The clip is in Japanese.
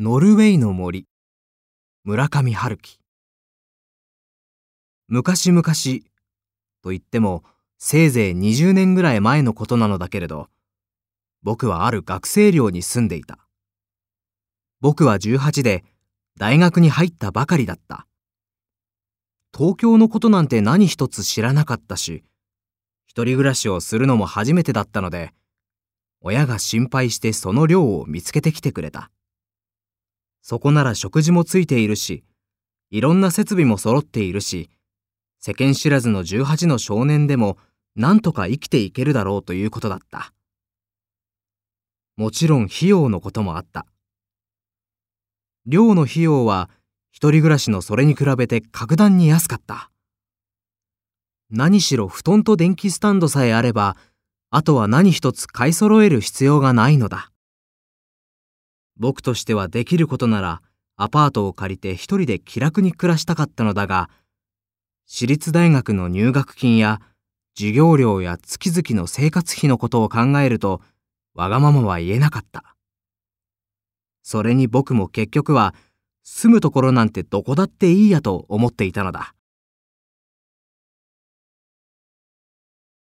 ノルウェーの森。村上春樹。昔々と言ってもせいぜい20年ぐらい前のことなのだけれど僕はある学生寮に住んでいた。僕は18で大学に入ったばかりだった。東京のことなんて何一つ知らなかったし一人暮らしをするのも初めてだったので親が心配してその寮を見つけてきてくれた。そこなら食事もついているし、いろんな設備も揃っているし、世間知らずの18の少年でも何とか生きていけるだろうということだった。もちろん費用のこともあった。寮の費用は一人暮らしのそれに比べて格段に安かった。何しろ布団と電気スタンドさえあれば、あとは何一つ買い揃える必要がないのだ。僕としてはできることならアパートを借りて一人で気楽に暮らしたかったのだが、私立大学の入学金や授業料や月々の生活費のことを考えると、わがままは言えなかった。それに僕も結局は、住むところなんてどこだっていいやと思っていたのだ。